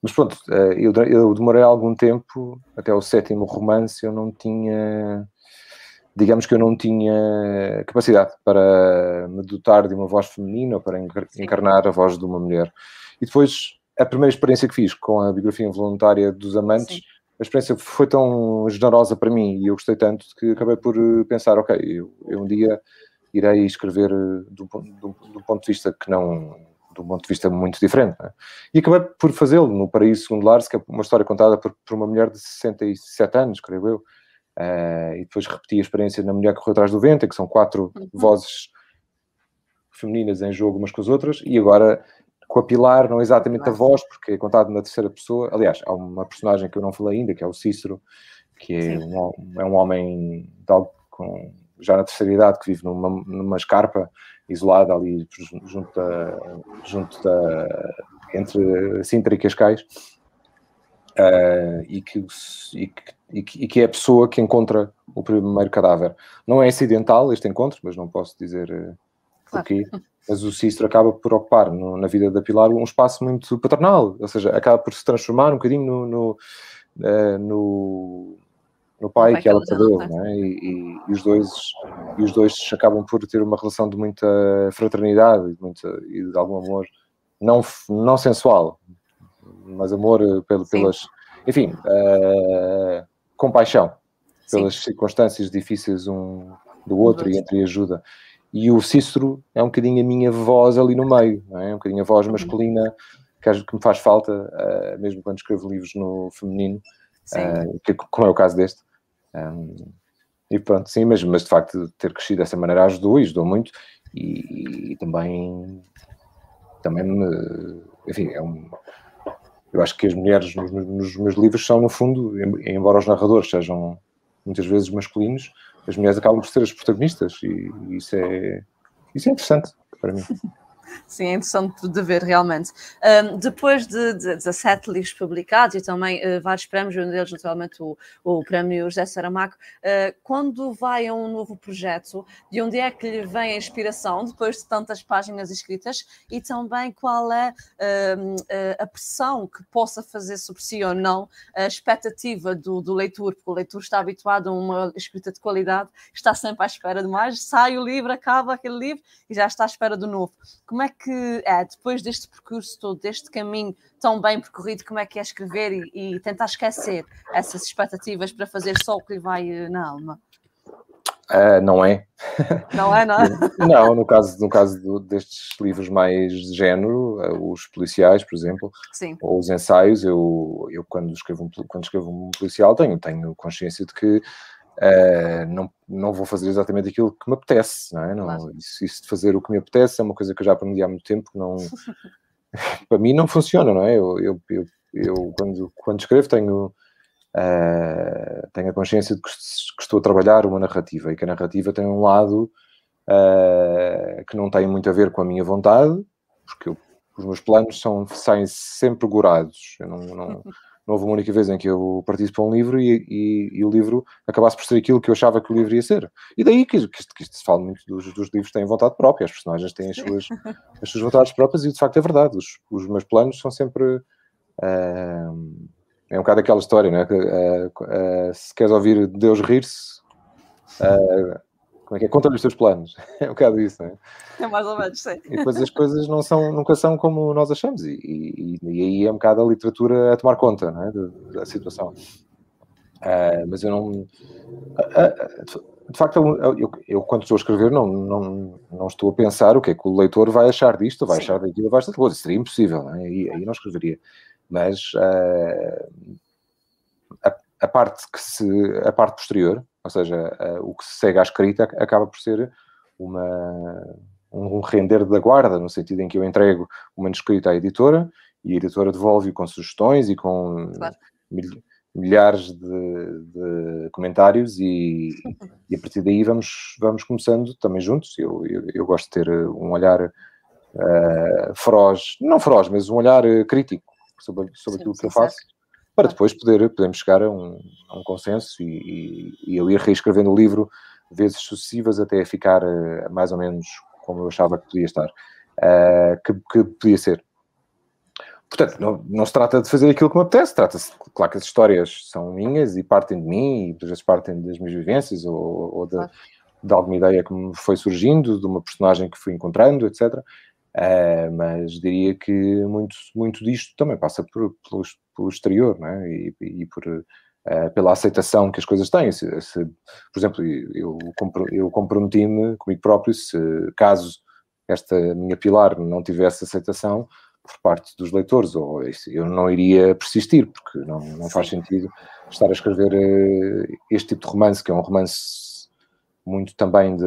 Mas pronto, uh, eu, eu demorei algum tempo, até o sétimo romance, eu não tinha digamos que eu não tinha capacidade para me dotar de uma voz feminina ou para encarnar a voz de uma mulher. E depois, a primeira experiência que fiz com a biografia involuntária dos amantes, Sim. a experiência foi tão generosa para mim e eu gostei tanto que acabei por eh, pensar, ok, eu, eu um dia irei escrever do, do, do, ponto de vista que não de um ponto de vista muito diferente. É? E acabei por fazê-lo no Paraíso Segundo Lar, que é uma história contada por, por, uma mulher de 67 anos, creio eu, Uh, e depois repeti a experiência na Mulher que Correu Atrás do Vento, que são quatro uhum. vozes femininas em jogo umas com as outras, e agora com a Pilar, não é exatamente a voz, porque é contado na terceira pessoa. Aliás, há uma personagem que eu não falei ainda, que é o Cícero, que é, um, é um homem com, já na terceira idade, que vive numa, numa escarpa isolada ali junto, da, junto da, entre Sintra e Cascais Uh, e, que, e, que, e, que, é a pessoa que encontra o primeiro cadáver. Não é acidental este encontro, mas não posso dizer uh, porquê. Claro. Mas o Cistro acaba por ocupar no, na vida da Pilar um espaço muito paternal, ou seja, acaba por se transformar um bocadinho no, no, uh, no, no pai, pai que ela perdeu, é? e, e, os dois, e os dois acabam por ter uma relação de muita fraternidade e de, muita, e de algum amor, não, não sensual, mas amor eh, pelo, pelas, enfim, uh, compaixão pelas Sim. circunstâncias difíceis um do outro e entre ajuda. E o Cícero é um bocadinho a minha voz ali no meio, é? um bocadinho a voz uhum. masculina que, que me faz falta, uh, mesmo quando escrevo livros no feminino, uh, que, como é o caso deste. Um, e pronto, sim, mas, mas de facto ter crescido dessa maneira ajudou e ajudou muito e, e também também me, enfim, é um, eu acho que as mulheres nos, nos, meus livros são, no fundo, embora os narradores sejam muitas vezes masculinos, as mulheres acabam por ser as protagonistas e, e isso, é, isso é interessante para mim. Sim, é interessante de ver realmente. Um, depois de, de 17 livros publicados e também uh, vários prémios, um deles naturalmente o, o prémio José Saramago, uh, quando vai a um novo projeto, de onde é que lhe vem a inspiração depois de tantas páginas escritas e também qual é uh, a pressão que possa fazer sobre si ou não a expectativa do, do leitor, porque o leitor está habituado a uma escrita de qualidade, está sempre à espera de mais, sai o livro, acaba aquele livro e já está à espera do novo. Como é que é, depois deste percurso todo, deste caminho tão bem percorrido, como é que é escrever e, e tentar esquecer essas expectativas para fazer só o que lhe vai eh, na alma? Uh, não é. Não é, não é? não, no caso, no caso do, destes livros mais de género, uh, os policiais, por exemplo, Sim. ou os ensaios, eu, eu quando, escrevo um, quando escrevo um policial tenho, tenho consciência de que Uh, não, não vou fazer exatamente aquilo que me apetece, não é? Não, claro. isso, isso, de fazer o que me apetece é uma coisa que eu já aprendi há muito tempo, que não, para mim não funciona, não é? Eu, eu, eu, eu quando, quando escrevo tenho, uh, tenho a consciência de que, que, estou a trabalhar uma narrativa e que a narrativa tem um lado uh, que não tem muito a ver com a minha vontade, porque eu, os meus planos são, saem sempre gorados, eu não, não não houve uma única vez em que eu partisse para um livro e, e, e, o livro acabasse por ser aquilo que eu achava que o livro ia ser. E daí que, que, isto, que isto se fala muito dos, dos, livros têm vontade própria, as personagens têm as suas, as suas vontades próprias e de facto é verdade. Os, os meus planos são sempre. Uh, é um bocado aquela história, não é? Uh, uh, se queres ouvir Deus rir-se, como é que é? Conta-lhe os teus planos. É um bocado isso, não é? É mais ou menos, sim. E depois as coisas não são, nunca são como nós achamos. E, e, e aí é um bocado a literatura a tomar conta não é? da, situação. Uh, mas eu não. Uh, uh, de facto, eu, eu, eu, quando estou a escrever, não, não, não estou a pensar o que é que o leitor vai achar disto, vai Sim. achar daquilo, vai achar daquilo. Isso seria impossível, não é? aí, aí não escreveria. Mas a, a, parte que se. a parte posterior, ou seja, uh, o que se segue à escrita acaba por ser uma, um render da guarda, no sentido em que eu entrego o manuscrito à editora e a editora devolve-o com sugestões e com claro. milhares de, de comentários e, e, a partir daí vamos, vamos começando também juntos. Eu, eu, eu gosto de ter um olhar uh, feroz, não feroz, mas um olhar crítico sobre, sobre Sim, aquilo que eu faço para depois poder, podemos chegar a um, a um consenso e, e, e, eu ir reescrevendo o livro vezes sucessivas até ficar uh, mais ou menos como eu achava que podia estar, uh, que, que, podia ser. Portanto, não, não, se trata de fazer aquilo que me apetece, trata-se, claro que as histórias são minhas e partem de mim, e às vezes partem das minhas vivências ou, ou de, de alguma ideia que me foi surgindo, de uma personagem que fui encontrando, etc. Uh, mas diria que muito, muito disto também passa por, pelo, pelo exterior, é? e, e, por, uh, pela aceitação que as coisas têm. Se, se, por exemplo, eu, eu comprometi-me comigo próprio, se caso esta minha pilar não tivesse aceitação por parte dos leitores, ou eu não iria persistir, porque não, não faz sentido estar a escrever uh, este tipo de romance, que é um romance muito também de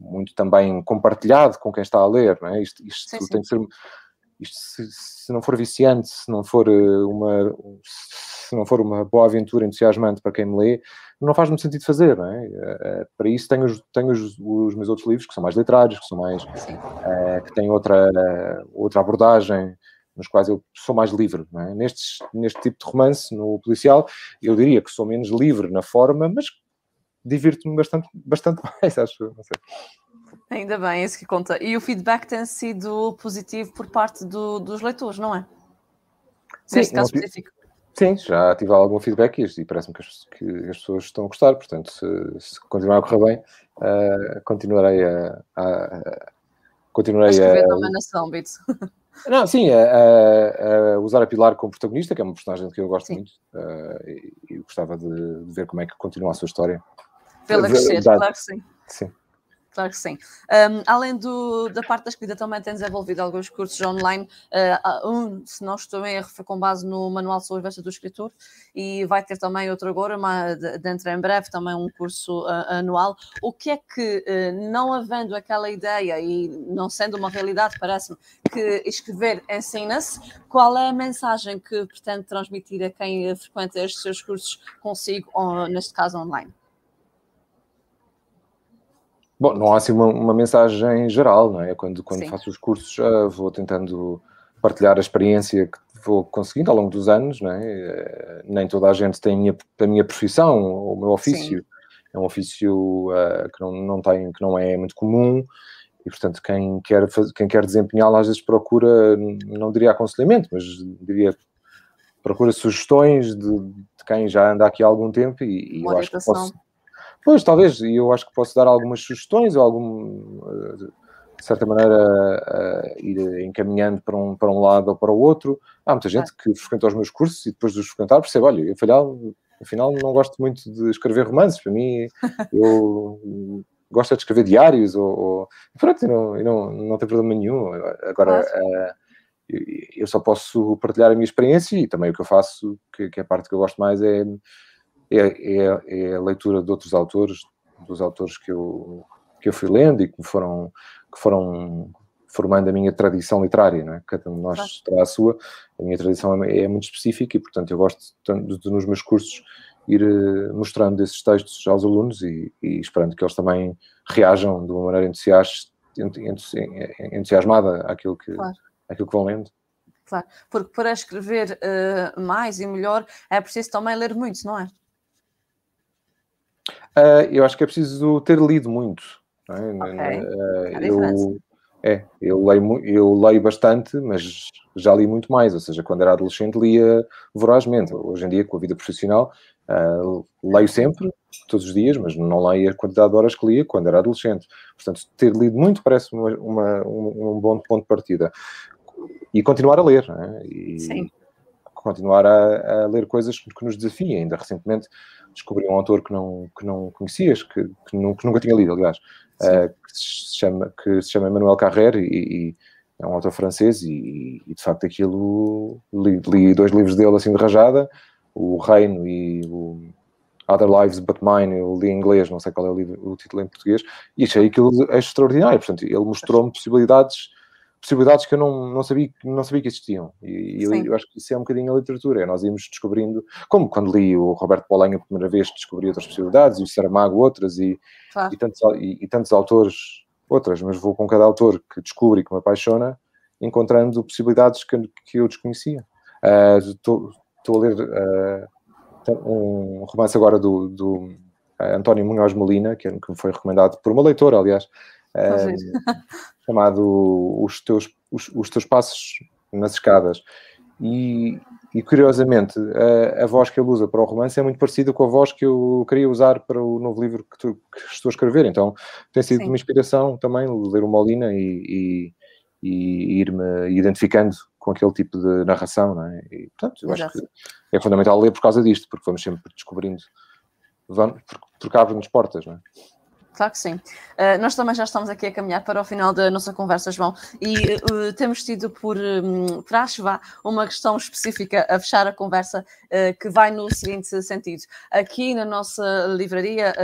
muito também compartilhado com quem está a ler, não é? Isto, isto sim, tem sim. que ser, isto se, se, não for viciante, se não for eh, uma, se não for uma boa aventura entusiasmante para quem me lê, não faz muito sentido fazer, não é? Uh, para isso tenho, os, tenho os, os, meus outros livros que são mais literários, que são mais, uh, que têm outra, outra abordagem, nos quais eu sou mais livre. É? Nestes, neste tipo de romance, no policial, eu diria que sou menos livre na forma, mas divirto-me bastante, bastante mais, acho. Não sei. Ainda bem, é isso que conta. E o feedback tem sido positivo por parte do, dos leitores, não é? Sim, Neste caso específico. Sim, já tive algum feedback e, parece-me que, que as, pessoas estão a gostar, portanto, se, se continuar a correr bem, uh, continuarei a, a, a continuarei a escrever a, também nação, Bito. Não, sim, a, a, usar a Pilar como protagonista, que é uma personagem que eu gosto sim. muito uh, e, e, gostava de, de, ver como é que continua a sua história. Pela crescer, claro que sim. Sim. Claro que sim. Um, além do, da parte da escrita, também tem desenvolvido alguns cursos online. Uh, um, se não estou em erro, foi com base no Manual de Sobrevivência do Escritor e vai ter também outro agora, mas dentro em breve, também um curso uh, anual. O que é que, uh, não havendo aquela ideia e não sendo uma realidade, parece-me, que escrever ensina-se, qual é a mensagem que pretende transmitir a quem frequenta estes seus cursos consigo, ou, neste caso online? Bom, não há assim uma, uma mensagem geral, não é? Quando, quando faço os cursos, uh, vou tentando partilhar a experiência que vou conseguindo ao longo dos anos, não é? Uh, nem toda a gente tem a minha, a minha profissão, o meu ofício. Sim. É um ofício uh, que, não, não tem, que não é muito comum e, portanto, quem quer, quem quer desempenhá-lo às vezes procura, não diria aconselhamento, mas diria procura sugestões de, de quem já anda aqui há algum tempo e, e eu acho que posso Pois, talvez, e eu acho que posso dar algumas sugestões ou algum, eh, de certa maneira, uh, ir encaminhando para um, para um lado ou para o outro. Há muita gente que frequenta os meus cursos e depois de os frequentar percebe, olha, afinal, afinal não gosto muito de escrever romances, para mim, eu gosto de escrever diários ou, ou pronto, não, não, não tem problema nenhum. Agora, uh, eu só posso partilhar a minha experiência e também o que eu faço, que, que é a parte que eu gosto mais é é, é, é, a leitura de outros autores, dos autores que eu, que eu fui lendo e que foram, que foram formando a minha tradição literária, não é? Cada um de nós terá a sua, a minha tradição é, é muito específica e, portanto, eu gosto de, de, nos meus cursos ir eh, mostrando esses textos aos alunos e, e, esperando que eles também reajam de uma maneira entusiasmada àquilo que, claro. àquilo que vão lendo. Claro, porque para escrever uh, mais e melhor é preciso também ler muito, não é? Uh, eu acho que é preciso ter lido muito. É? Okay. Uh, eu, é, eu leio, eu leio bastante, mas já li muito mais. Ou seja, quando era adolescente lia vorazmente. Hoje em dia, com a vida profissional, uh, leio sempre, todos os dias, mas não leio a quantidade de horas que lia quando era adolescente. Portanto, ter lido muito parece uma, uma um, um, bom ponto de partida. E continuar a ler. É? E Sim. Continuar a, a, ler coisas que nos desafiem. Ainda recentemente descobri um autor que não, que não conhecias, que, que, nunca, tinha lido, aliás, uh, que, se chama, que se chama Emmanuel Carrère e, e é um autor francês e, e, de facto aquilo li, li, dois livros dele assim de rajada, o Reino e o Other Lives But Mine, eu li em inglês, não sei qual é o, livro, o título em português, e achei aquilo extraordinário, portanto ele mostrou-me possibilidades possibilidades que eu não, não, sabia, não sabia que existiam. E eu, eu, acho que isso é um bocadinho a literatura, é nós íamos descobrindo, como quando li o Roberto Bolanho a primeira vez, descobri outras possibilidades, e o Saramago outras, e, claro. e, tantos, e, e, tantos autores outras, mas vou com cada autor que descubro e que me apaixona, encontrando possibilidades que, que eu desconhecia. Estou uh, a ler uh, um romance agora do, do uh, António Munhoz Molina, que, que me foi recomendado por uma leitora, aliás, chamado os teus, os, os, teus passos nas escadas. E, e curiosamente, a, a, voz que ele usa para o romance é muito parecida com a voz que eu queria usar para o novo livro que, tu, que estou a escrever. Então tem sido Sim. uma inspiração também ler o Molina e, e, e ir-me identificando com aquele tipo de narração. Não é? E, portanto, eu Exato. acho que é fundamental ler por causa disto, porque vamos sempre descobrindo, vamos, porque, porque abre-nos portas. Não é? Claro que sim. Uh, nós também já estamos aqui a caminhar para o final da nossa conversa, João, e uh, temos tido por um, vá, uma questão específica a fechar a conversa uh, que vai no seguinte sentido. Aqui na nossa livraria,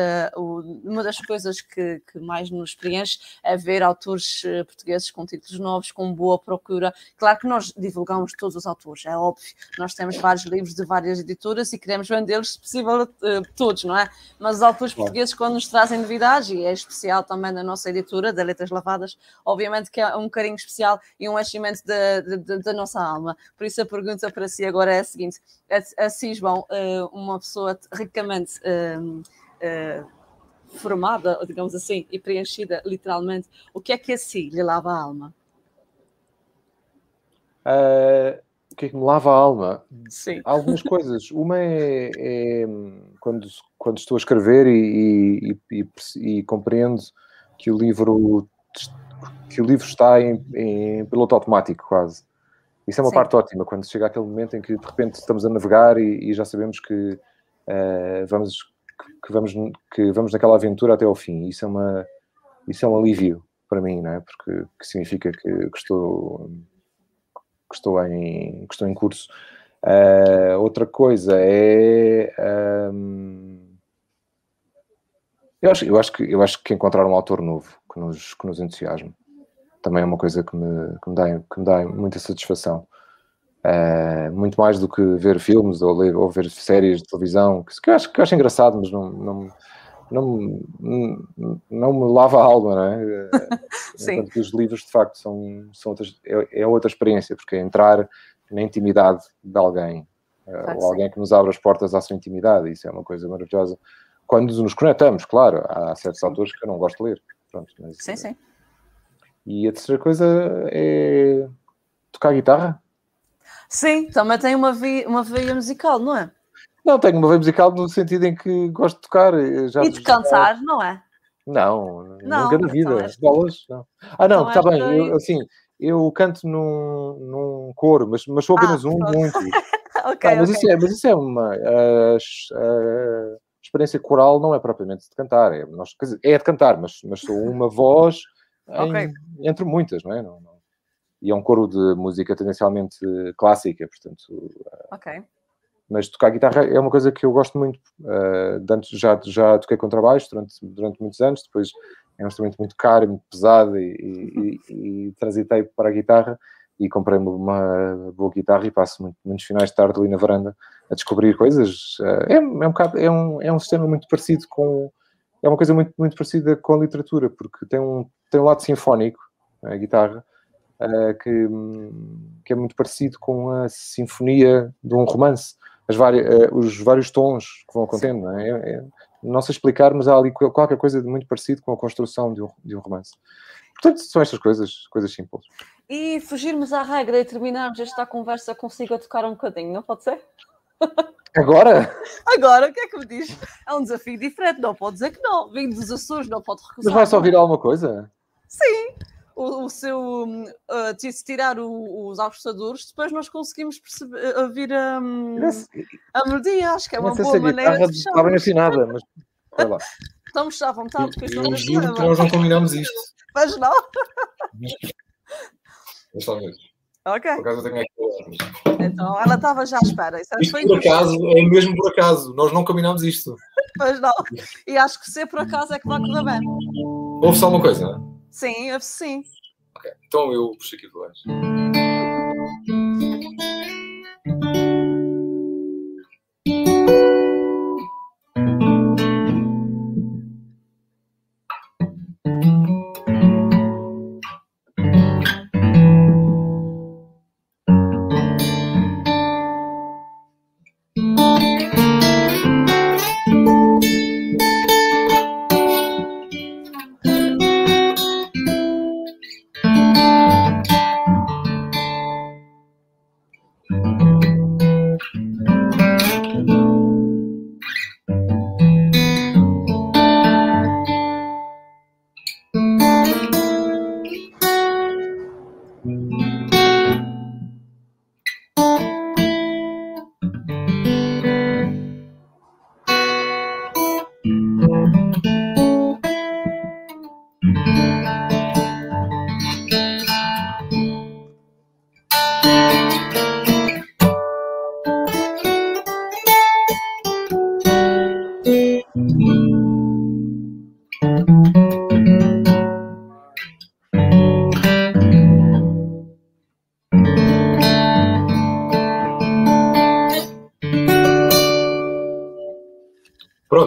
uma das coisas que, que, mais nos preenche é ver autores portugueses com títulos novos, com boa procura. Claro que nós divulgamos todos os autores, é óbvio. Nós temos vários livros de várias editoras e queremos vendê-los, se possível, todos, não é? Mas os autores portugueses, quando nos trazem novidades, e é especial também na nossa editora, da Letras Lavadas, obviamente que é um carinho especial e um enchimento da nossa alma. Por isso a pergunta para si agora é a seguinte: assim, João, uma pessoa ricamente formada, digamos assim, e preenchida literalmente, o que é que assim lhe lava a alma? Uh, que é que me lava a alma? Sim. Há algumas coisas. Uma é, é, quando, quando estou a escrever e, e, e, e, compreendo que o livro que o livro está em, em piloto automático quase. Isso é uma Sim. parte ótima, quando chega aquele momento em que de repente estamos a navegar e, já sabemos que uh, vamos que vamos que vamos naquela aventura até ao fim. Isso é uma isso é um alívio para mim, não é? Porque que significa que, que estou que estou em, que estou em curso. Uh, outra coisa é. Um, eu, acho, eu, acho que, eu acho que encontrar um autor novo que nos, que nos entusiasme também é uma coisa que me, que me, dá, que me dá muita satisfação. Uh, muito mais do que ver filmes ou, ler, ou ver séries de televisão, que, que, eu, acho, que eu acho engraçado, mas não, não, não, não me lava a alma, não é? Enquanto que os livros, de facto, são, são outras, é, é outra experiência, porque é entrar na intimidade de alguém, eh, claro, ou alguém que nos abre as portas à sua intimidade, isso é uma coisa maravilhosa. Quando nos conectamos, claro, há certos sim. autores que eu não gosto de ler. Pronto, mas, sim, sim. E a terceira coisa é tocar guitarra. Sim, também tem uma, via, uma veia musical, não é? Não, tenho uma veia musical no sentido em que gosto de tocar. Já e de cantar, não é? Não, não nunca na vida. Então Bolas, não. Ah, não, está então bem. Eu, assim, eu canto num, num coro, mas, mas sou apenas ah, um, muito. okay, ah, mas, okay. Isso é, mas isso é uma. A, experiência coral não é propriamente de cantar, é, nós, é de cantar, mas, mas sou uma voz em, okay. entre muitas, não é? Não, não, e é um coro de música tendencialmente clássica, portanto. Ok mas tocar guitarra é uma coisa que eu gosto muito. Uh, antes já, já toquei contrabaixo durante, durante muitos anos, depois é um instrumento muito caro, muito pesado e, e, e, e transitei para a guitarra e comprei-me uma boa guitarra e passo muito, muitos finais de tarde ali na varanda a descobrir coisas. Uh, é, é, um bocado, é, um, é um sistema muito parecido com. É uma coisa muito, muito parecida com a literatura, porque tem um, tem um lado sinfónico, a guitarra, uh, que, que é muito parecido com a sinfonia de um romance várias, uh, os vários tons que vão acontecendo. Não, é? É, não sei explicar, mas há ali qualquer coisa de muito parecido com a construção de um, de um romance. Portanto, são estas coisas, coisas simples. E fugirmos à regra e terminarmos esta conversa consigo a tocar um bocadinho, não pode ser? Agora? Agora, o que é que me diz? É um desafio diferente, não pode dizer que não. Vindo dos Açores, não pode recusar. Mas vai só ouvir alguma coisa? Sim o, o seu uh, se tirar o, os apostadores, depois nós conseguimos perceber, ouvir a, a melodia. Acho que é uma boa maneira de fechar. Está bem assinada, mas vai lá. Estamos já à vontade. Eu, eu juro que nós não combinamos isto. Mas não. Eu ver. Ok. Por acaso eu tenho aqui. Então, ela estava já à espera. Isso isto por acaso, é mesmo por acaso. Nós não combinámos isto. Pois não. E acho que ser por acaso é que vai correr bem. Houve só uma coisa, Sim, sim. Ok, então eu puxo aqui do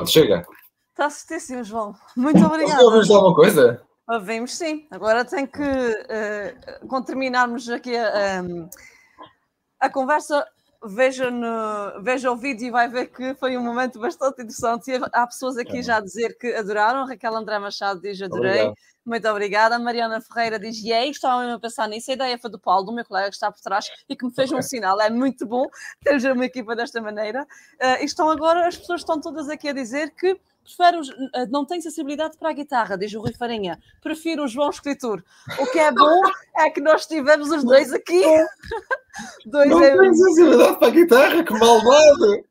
lado. chega. Está certíssimo, João. Muito obrigada. Ouvimos alguma coisa? Ouvimos sim. Agora tem que, uh, quando terminarmos aqui a, um, a conversa, veja, no, veja o vídeo e vai ver que foi um momento bastante interessante. E há pessoas aqui é. já a dizer que adoraram. Raquel André Machado diz: Adorei. Obrigado. Muito obrigada. Mariana Ferreira diz: E aí, estava mesmo a pensar nisso. A ideia foi do Paulo, do meu colega que está por trás e que me fez okay. um sinal. É muito bom ter uma equipa desta maneira. Uh, e estão agora, as pessoas estão todas aqui a dizer que prefere os, eh, não tem sensibilidade para a guitarra, diz o Rui Farinha. Prefiro o João Escritor. O que é bom é que nós tivemos os dois aqui. dois não é... tem sensibilidade para a guitarra, que malvado!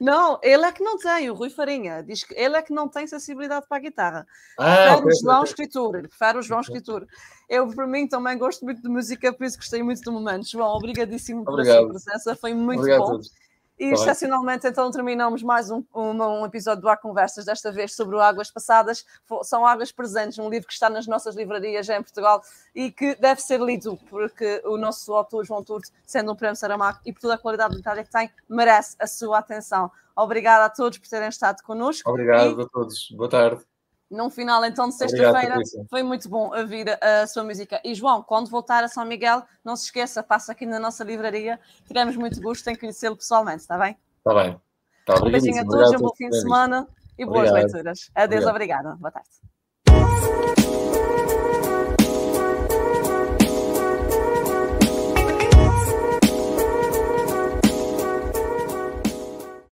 Não, ele é que não tem, o Rui Farinha diz que ele é que não tem sensibilidade para a guitarra. Ah, prefere okay, o João okay. Escritor, prefere o João Escritor. Eu, por mim, também gosto muito de música, por isso gostei muito do momento. João, obrigadíssimo Obrigado. pela sua presença, foi muito Obrigado bom. E tá excepcionalmente, então, terminamos mais um, um, um, episódio do Há Conversas, desta vez sobre Águas Passadas. São Águas Presentes, um livro que está nas nossas livrarias já em Portugal e que deve ser lido, porque o nosso autor, João Turto, sendo um prémio Saramago e por toda a qualidade literária que tem, merece a sua atenção. Obrigada a todos por terem estado connosco. Obrigado e... a todos. Boa tarde num final então de sexta-feira. Foi muito bom ouvir a sua música. E João, quando voltar a São Miguel, não se esqueça, passa aqui na nossa livraria. Tivemos muito gosto em conhecê-lo pessoalmente, está bem? Está bem. Tá, um beijinho a todos, um bom fim de semana e boas leituras. Adeus, obrigada. Boa tarde.